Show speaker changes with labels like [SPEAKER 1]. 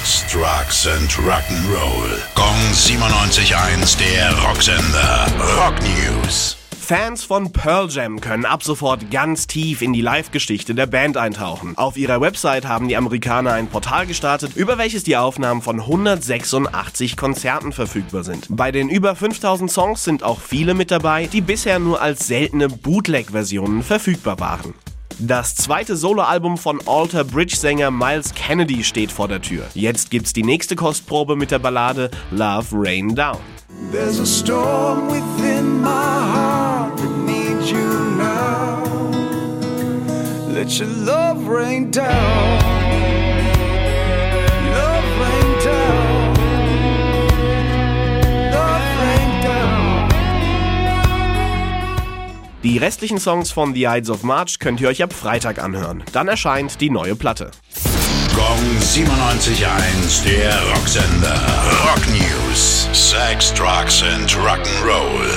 [SPEAKER 1] Sex, Drugs and Rock'n'Roll. Gong 97.1, der Rocksender. Rock News.
[SPEAKER 2] Fans von Pearl Jam können ab sofort ganz tief in die Live-Geschichte der Band eintauchen. Auf ihrer Website haben die Amerikaner ein Portal gestartet, über welches die Aufnahmen von 186 Konzerten verfügbar sind. Bei den über 5000 Songs sind auch viele mit dabei, die bisher nur als seltene Bootleg-Versionen verfügbar waren. Das zweite Soloalbum von Alter Bridge-Sänger Miles Kennedy steht vor der Tür. Jetzt gibt's die nächste Kostprobe mit der Ballade Love Rain Down.
[SPEAKER 3] There's a storm within my heart that needs you now. Let your love rain down.
[SPEAKER 2] Die restlichen Songs von The Ides of March könnt ihr euch ab Freitag anhören. Dann erscheint die neue Platte.
[SPEAKER 1] Gong 97.1, der Rocksender. Rock News. Sex, Drugs and Rock'n'Roll.